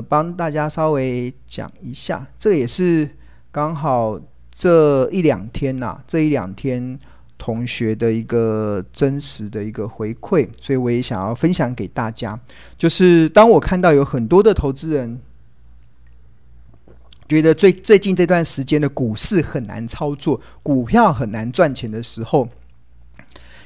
帮大家稍微讲一下，这也是刚好这一两天呐、这一两天同学的一个真实的一个回馈，所以我也想要分享给大家。就是当我看到有很多的投资人觉得最最近这段时间的股市很难操作，股票很难赚钱的时候。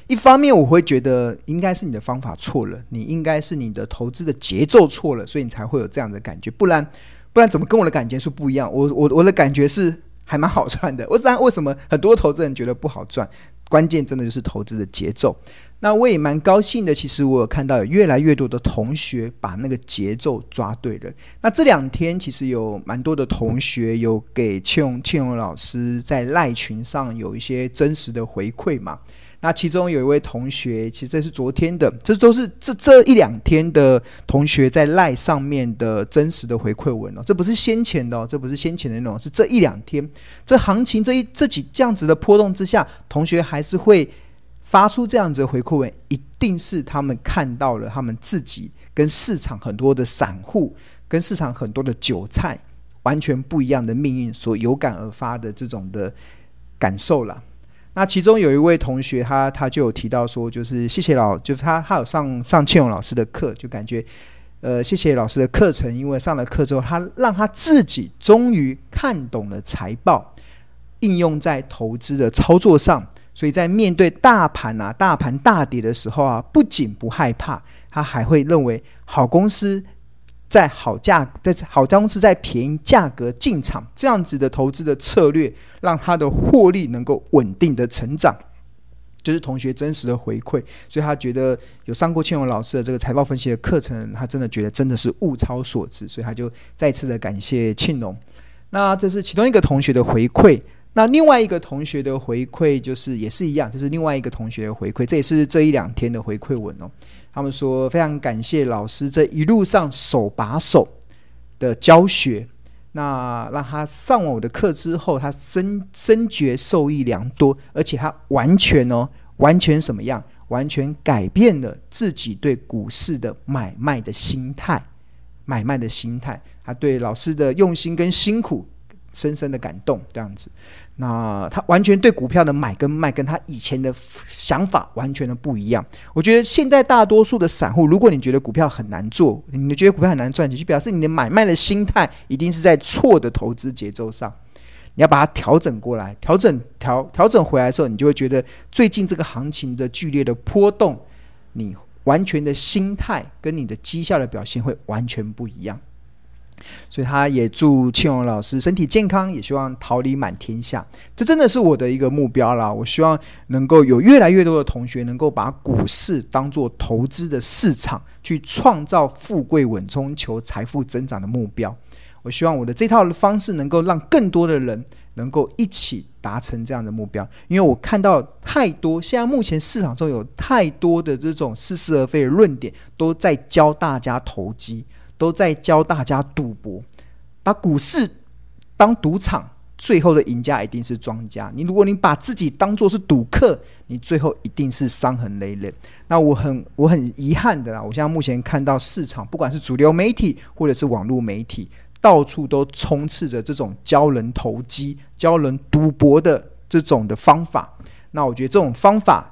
一方面，我会觉得应该是你的方法错了，你应该是你的投资的节奏错了，所以你才会有这样的感觉。不然，不然怎么跟我的感觉是不一样？我我我的感觉是还蛮好赚的。我但为什么很多投资人觉得不好赚？关键真的就是投资的节奏。那我也蛮高兴的，其实我有看到有越来越多的同学把那个节奏抓对了。那这两天其实有蛮多的同学有给庆荣庆荣老师在赖群上有一些真实的回馈嘛。那其中有一位同学，其实这是昨天的，这都是这这一两天的同学在赖上面的真实的回馈文哦，这不是先前的哦，这不是先前的内容，是这一两天这行情这一这几这样子的波动之下，同学还是会发出这样子的回馈文，一定是他们看到了他们自己跟市场很多的散户跟市场很多的韭菜完全不一样的命运所有感而发的这种的感受了。那其中有一位同学他，他就有提到说，就是谢谢老，就是他他有上上庆荣老师的课，就感觉，呃，谢谢老师的课程，因为上了课之后，他让他自己终于看懂了财报，应用在投资的操作上，所以在面对大盘啊、大盘大跌的时候啊，不仅不害怕，他还会认为好公司。在好价，在好公司在便宜价格进场，这样子的投资的策略，让他的获利能够稳定的成长，就是同学真实的回馈。所以他觉得有上过庆荣老师的这个财报分析的课程，他真的觉得真的是物超所值，所以他就再次的感谢庆荣。那这是其中一个同学的回馈。那另外一个同学的回馈就是也是一样，这是另外一个同学的回馈，这也是这一两天的回馈文哦。他们说非常感谢老师这一路上手把手的教学，那让他上完我的课之后，他深深觉受益良多，而且他完全哦，完全什么样？完全改变了自己对股市的买卖的心态，买卖的心态，他对老师的用心跟辛苦。深深的感动，这样子，那他完全对股票的买跟卖，跟他以前的想法完全的不一样。我觉得现在大多数的散户，如果你觉得股票很难做，你觉得股票很难赚钱，就表示你的买卖的心态一定是在错的投资节奏上。你要把它调整过来，调整调调整回来的时候，你就会觉得最近这个行情的剧烈的波动，你完全的心态跟你的绩效的表现会完全不一样。所以他也祝庆荣老师身体健康，也希望桃李满天下。这真的是我的一个目标啦。我希望能够有越来越多的同学能够把股市当做投资的市场，去创造富贵稳中求财富增长的目标。我希望我的这套方式能够让更多的人能够一起达成这样的目标。因为我看到太多，现在目前市场中有太多的这种似是而非的论点，都在教大家投机。都在教大家赌博，把股市当赌场，最后的赢家一定是庄家。你如果你把自己当作是赌客，你最后一定是伤痕累累。那我很我很遗憾的啦，我现在目前看到市场，不管是主流媒体或者是网络媒体，到处都充斥着这种教人投机、教人赌博的这种的方法。那我觉得这种方法。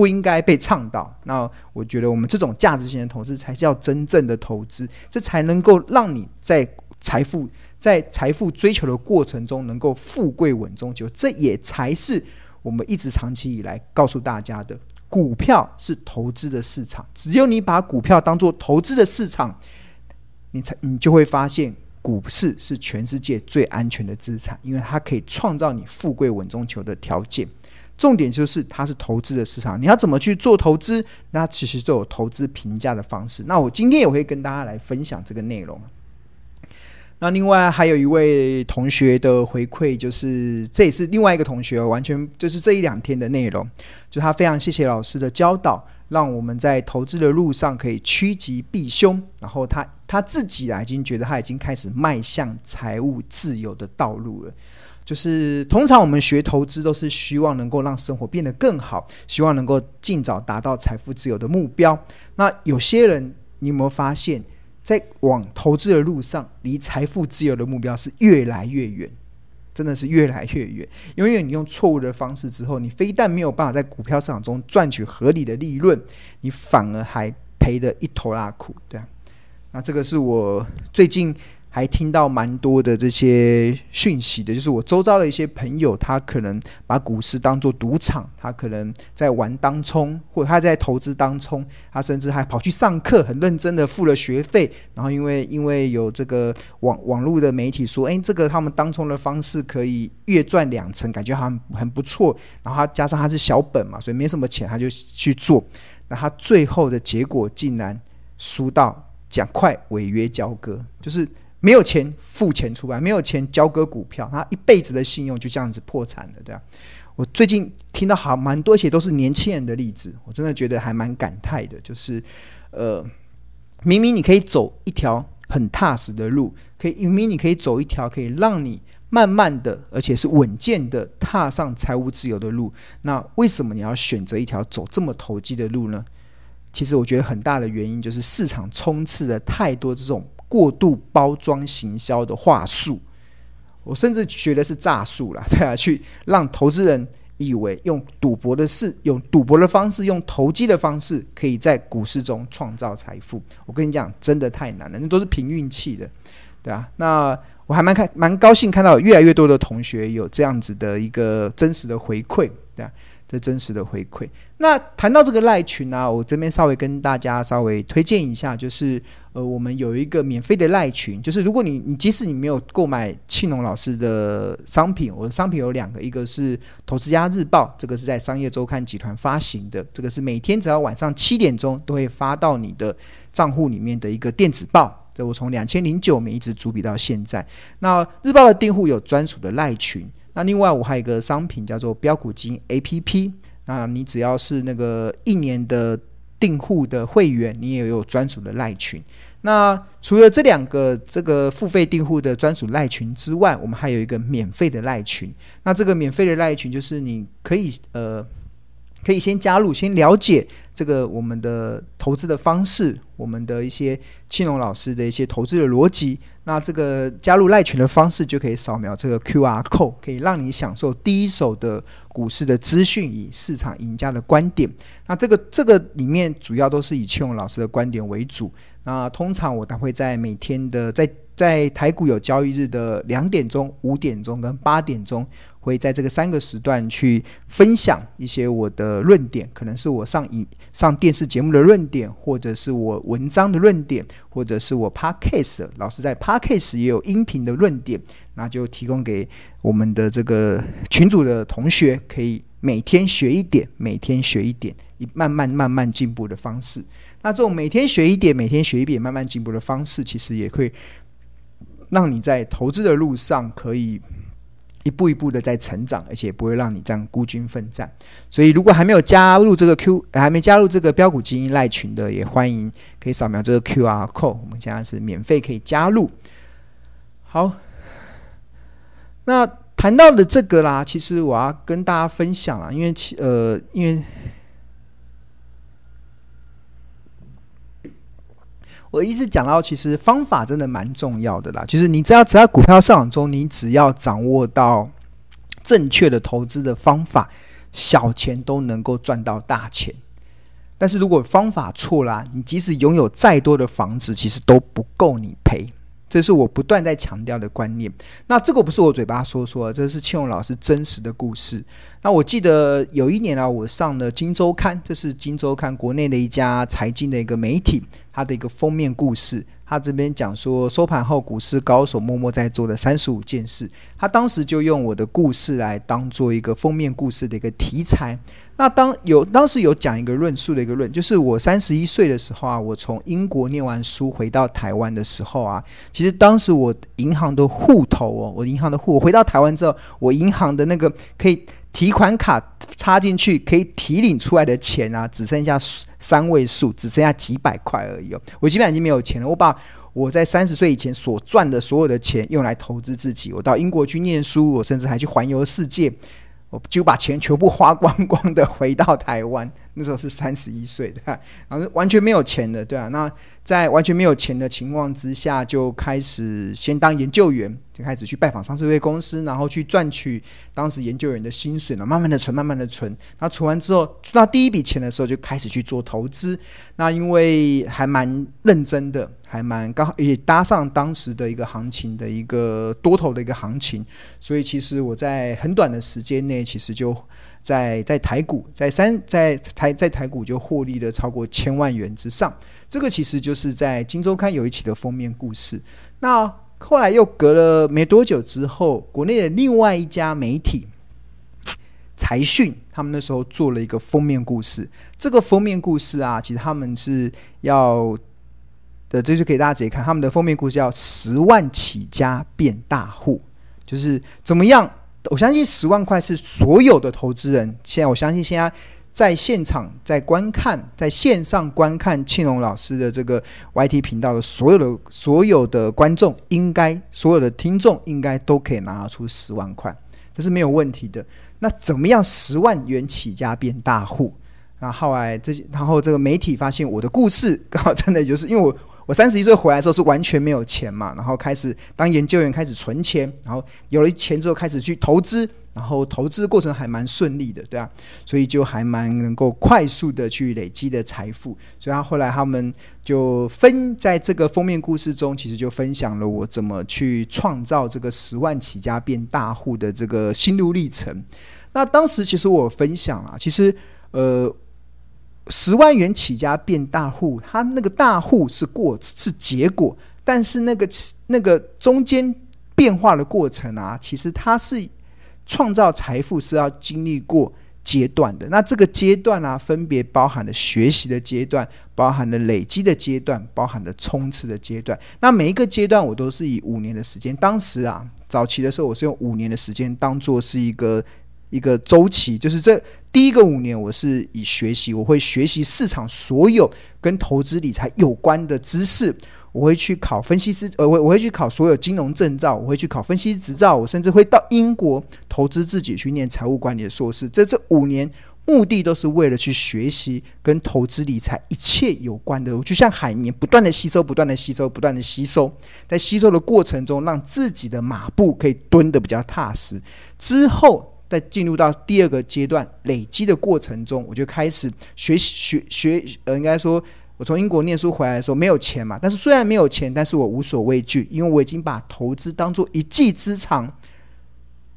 不应该被倡导。那我觉得我们这种价值型的投资才叫真正的投资，这才能够让你在财富在财富追求的过程中能够富贵稳中求。这也才是我们一直长期以来告诉大家的：股票是投资的市场。只有你把股票当做投资的市场，你才你就会发现股市是全世界最安全的资产，因为它可以创造你富贵稳中求的条件。重点就是它是投资的市场，你要怎么去做投资？那其实都有投资评价的方式。那我今天也会跟大家来分享这个内容。那另外还有一位同学的回馈，就是这也是另外一个同学，完全就是这一两天的内容，就他非常谢谢老师的教导，让我们在投资的路上可以趋吉避凶。然后他他自己啊，已经觉得他已经开始迈向财务自由的道路了。就是通常我们学投资都是希望能够让生活变得更好，希望能够尽早达到财富自由的目标。那有些人，你有没有发现，在往投资的路上，离财富自由的目标是越来越远，真的是越来越远。因为你用错误的方式之后，你非但没有办法在股票市场中赚取合理的利润，你反而还赔得一头拉苦。对啊，那这个是我最近。还听到蛮多的这些讯息的，就是我周遭的一些朋友，他可能把股市当作赌场，他可能在玩当冲，或者他在投资当冲，他甚至还跑去上课，很认真的付了学费，然后因为因为有这个网网络的媒体说，哎，这个他们当冲的方式可以月赚两成，感觉好像很不错，然后他加上他是小本嘛，所以没什么钱，他就去做，那他最后的结果竟然输到讲快违约交割，就是。没有钱付钱出来，没有钱交割股票，他一辈子的信用就这样子破产了，对吧？我最近听到好蛮多，些都是年轻人的例子，我真的觉得还蛮感慨的。就是，呃，明明你可以走一条很踏实的路，可以明明你可以走一条可以让你慢慢的，而且是稳健的踏上财务自由的路，那为什么你要选择一条走这么投机的路呢？其实我觉得很大的原因就是市场充斥着太多这种。过度包装行销的话术，我甚至觉得是诈术了，对啊，去让投资人以为用赌博的事，用赌博的方式，用投机的方式，可以在股市中创造财富。我跟你讲，真的太难了，那都是凭运气的，对啊。那我还蛮开蛮高兴看到越来越多的同学有这样子的一个真实的回馈，这真实的回馈。那谈到这个赖群呢、我这边稍微跟大家稍微推荐一下，就是呃，我们有一个免费的赖群，就是如果你你即使你没有购买庆农老师的商品，我的商品有两个，一个是《投资家日报》，这个是在商业周刊集团发行的，这个是每天只要晚上七点钟都会发到你的账户里面的一个电子报。这我从两千零九年一直主笔到现在。那日报的订户有专属的赖群。那另外我还有一个商品叫做标股金 APP，那你只要是那个一年的订户的会员，你也有专属的赖群。那除了这两个这个付费订户的专属赖群之外，我们还有一个免费的赖群。那这个免费的赖群就是你可以呃。可以先加入，先了解这个我们的投资的方式，我们的一些庆隆老师的一些投资的逻辑。那这个加入赖群的方式，就可以扫描这个 QR code，可以让你享受第一手的股市的资讯，以市场赢家的观点。那这个这个里面主要都是以庆隆老师的观点为主。那通常我都会在每天的在在台股有交易日的两点钟、五点钟跟八点钟。会在这个三个时段去分享一些我的论点，可能是我上影上电视节目的论点，或者是我文章的论点，或者是我 Podcast 老师在 Podcast 也有音频的论点，那就提供给我们的这个群组的同学，可以每天学一点，每天学一点，以慢慢慢慢进步的方式。那这种每天学一点，每天学一点，慢慢进步的方式，其实也会让你在投资的路上可以。一步一步的在成长，而且不会让你这样孤军奋战。所以，如果还没有加入这个 Q，还没加入这个标股基因赖群的，也欢迎可以扫描这个 QR code。我们现在是免费可以加入。好，那谈到的这个啦，其实我要跟大家分享啊，因为其呃，因为。我一直讲到，其实方法真的蛮重要的啦。就是你只要只要股票市场中，你只要掌握到正确的投资的方法，小钱都能够赚到大钱。但是如果方法错啦，你即使拥有再多的房子，其实都不够你赔。这是我不断在强调的观念。那这个不是我嘴巴说说，这是庆荣老师真实的故事。那我记得有一年啊，我上了《金周刊》，这是《金周刊》国内的一家财经的一个媒体，它的一个封面故事。他这边讲说，收盘后股市高手默默在做的三十五件事。他当时就用我的故事来当做一个封面故事的一个题材。那当有当时有讲一个论述的一个论，就是我三十一岁的时候啊，我从英国念完书回到台湾的时候啊，其实当时我银行的户头哦，我银行的户，我回到台湾之后，我银行的那个可以提款卡插进去可以提领出来的钱啊，只剩下三位数，只剩下几百块而已哦，我基本上已经没有钱了。我把我在三十岁以前所赚的所有的钱用来投资自己，我到英国去念书，我甚至还去环游世界。我就把钱全部花光光的回到台湾，那时候是三十一岁，的？然后完全没有钱的，对啊。那在完全没有钱的情况之下，就开始先当研究员，就开始去拜访上市柜公司，然后去赚取当时研究员的薪水呢，慢慢的存，慢慢的存。那存完之后，存到第一笔钱的时候，就开始去做投资。那因为还蛮认真的，还蛮刚好也搭上当时的一个行情的一个多头的一个行情，所以其实我在很短的时间内，其实就。在在台股，在三在台在台股就获利了超过千万元之上，这个其实就是在《金周刊》有一期的封面故事。那后来又隔了没多久之后，国内的另外一家媒体财讯，他们那时候做了一个封面故事。这个封面故事啊，其实他们是要的，这就给大家直接看他们的封面故事，叫“十万起家变大户”，就是怎么样。我相信十万块是所有的投资人。现在我相信现在在现场在观看，在线上观看庆荣老师的这个 YT 频道的所有的所有的观众，应该所有的听众应该都可以拿出十万块，这是没有问题的。那怎么样十万元起家变大户？然后后来这些，然后这个媒体发现我的故事刚好真的就是因为我。我三十一岁回来的时候是完全没有钱嘛，然后开始当研究员，开始存钱，然后有了钱之后开始去投资，然后投资的过程还蛮顺利的，对啊，所以就还蛮能够快速的去累积的财富。所以他后来他们就分在这个封面故事中，其实就分享了我怎么去创造这个十万起家变大户的这个心路历程。那当时其实我分享啊，其实呃。十万元起家变大户，他那个大户是过是结果，但是那个那个中间变化的过程啊，其实它是创造财富是要经历过阶段的。那这个阶段啊，分别包含了学习的阶段，包含了累积的阶段，包含了冲刺的阶段。那每一个阶段我都是以五年的时间，当时啊，早期的时候我是用五年的时间当做是一个。一个周期，就是这第一个五年，我是以学习，我会学习市场所有跟投资理财有关的知识，我会去考分析师，呃，我我会去考所有金融证照，我会去考分析执照，我甚至会到英国投资自己去念财务管理的硕士。这这五年目的都是为了去学习跟投资理财一切有关的，就像海绵不断的吸收，不断的吸收，不断的吸收，在吸收的过程中，让自己的马步可以蹲得比较踏实，之后。在进入到第二个阶段累积的过程中，我就开始学习学学，呃，应该说，我从英国念书回来的时候没有钱嘛，但是虽然没有钱，但是我无所畏惧，因为我已经把投资当做一技之长，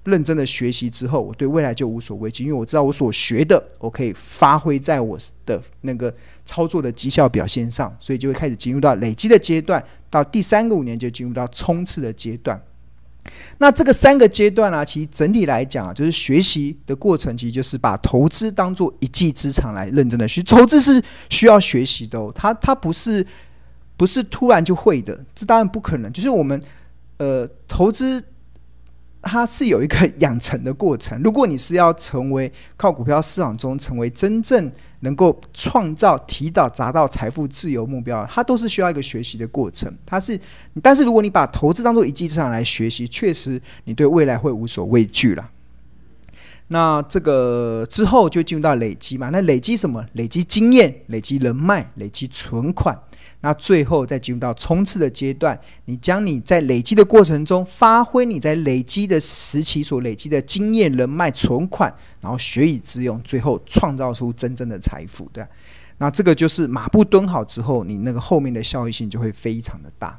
认真的学习之后，我对未来就无所畏惧，因为我知道我所学的，我可以发挥在我的那个操作的绩效表现上，所以就会开始进入到累积的阶段，到第三个五年就进入到冲刺的阶段。那这个三个阶段啊，其实整体来讲啊，就是学习的过程，其实就是把投资当做一技之长来认真的学。投资是需要学习的，它它不是不是突然就会的，这当然不可能。就是我们呃投资。它是有一个养成的过程。如果你是要成为靠股票市场中成为真正能够创造、提到达到财富自由目标，它都是需要一个学习的过程。它是，但是如果你把投资当做一技之长来学习，确实你对未来会无所畏惧了。那这个之后就进入到累积嘛？那累积什么？累积经验、累积人脉、累积存款。那最后再进入到冲刺的阶段，你将你在累积的过程中，发挥你在累积的时期所累积的经验、人脉、存款，然后学以致用，最后创造出真正的财富，对。那这个就是马步蹲好之后，你那个后面的效益性就会非常的大。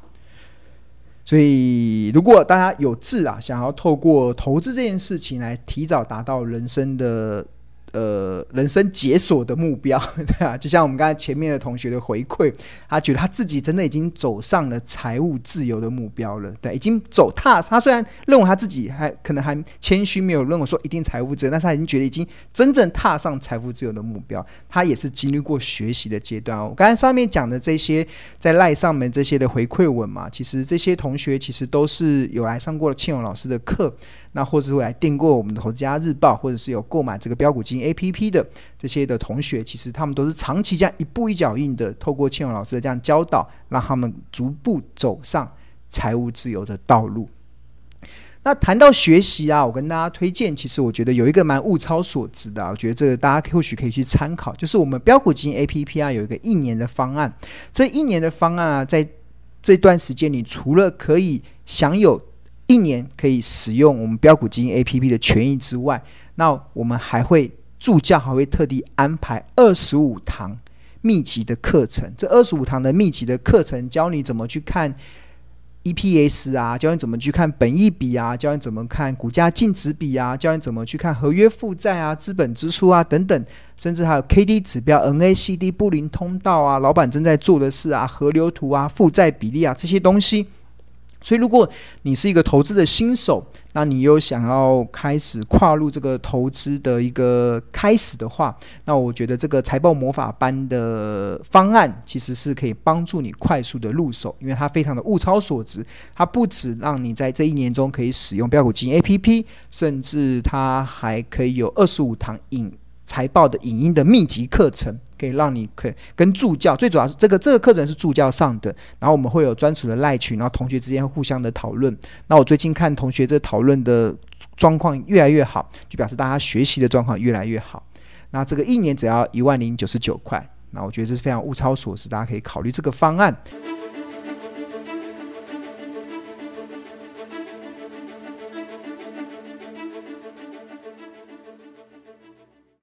所以，如果大家有志啊，想要透过投资这件事情来提早达到人生的。呃，人生解锁的目标，对啊，就像我们刚才前面的同学的回馈，他觉得他自己真的已经走上了财务自由的目标了，对，已经走踏。他虽然认为他自己还可能还谦虚，没有认为说一定财务自由，但是他已经觉得已经真正踏上财富自由的目标。他也是经历过学习的阶段哦。我刚才上面讲的这些在赖上面这些的回馈文嘛，其实这些同学其实都是有来上过了庆荣老师的课。那或是会来订购我们的《投资家日报》，或者是有购买这个标股金 APP 的这些的同学，其实他们都是长期这样一步一脚印的，透过庆隆老师的这样教导，让他们逐步走上财务自由的道路。那谈到学习啊，我跟大家推荐，其实我觉得有一个蛮物超所值的，我觉得这个大家或许可以去参考，就是我们标股基金 APP 啊，有一个一年的方案。这一年的方案啊，在这段时间，你除了可以享有一年可以使用我们标股基金 APP 的权益之外，那我们还会助教还会特地安排二十五堂密集的课程。这二十五堂的密集的课程，教你怎么去看。EPS 啊，教你怎么去看本益比啊，教你怎么看股价净值比啊，教你怎么去看合约负债啊、资本支出啊等等，甚至还有 KD 指标、NACD 布林通道啊、老板正在做的事啊、河流图啊、负债比例啊这些东西。所以，如果你是一个投资的新手，那你又想要开始跨入这个投资的一个开始的话，那我觉得这个财报魔法班的方案其实是可以帮助你快速的入手，因为它非常的物超所值。它不止让你在这一年中可以使用标股基金 APP，甚至它还可以有二十五堂影。财报的影音的密集课程，可以让你可跟助教，最主要是这个这个课程是助教上的，然后我们会有专属的赖群，然后同学之间互相的讨论。那我最近看同学这讨论的状况越来越好，就表示大家学习的状况越来越好。那这个一年只要一万零九十九块，那我觉得这是非常物超所值，大家可以考虑这个方案。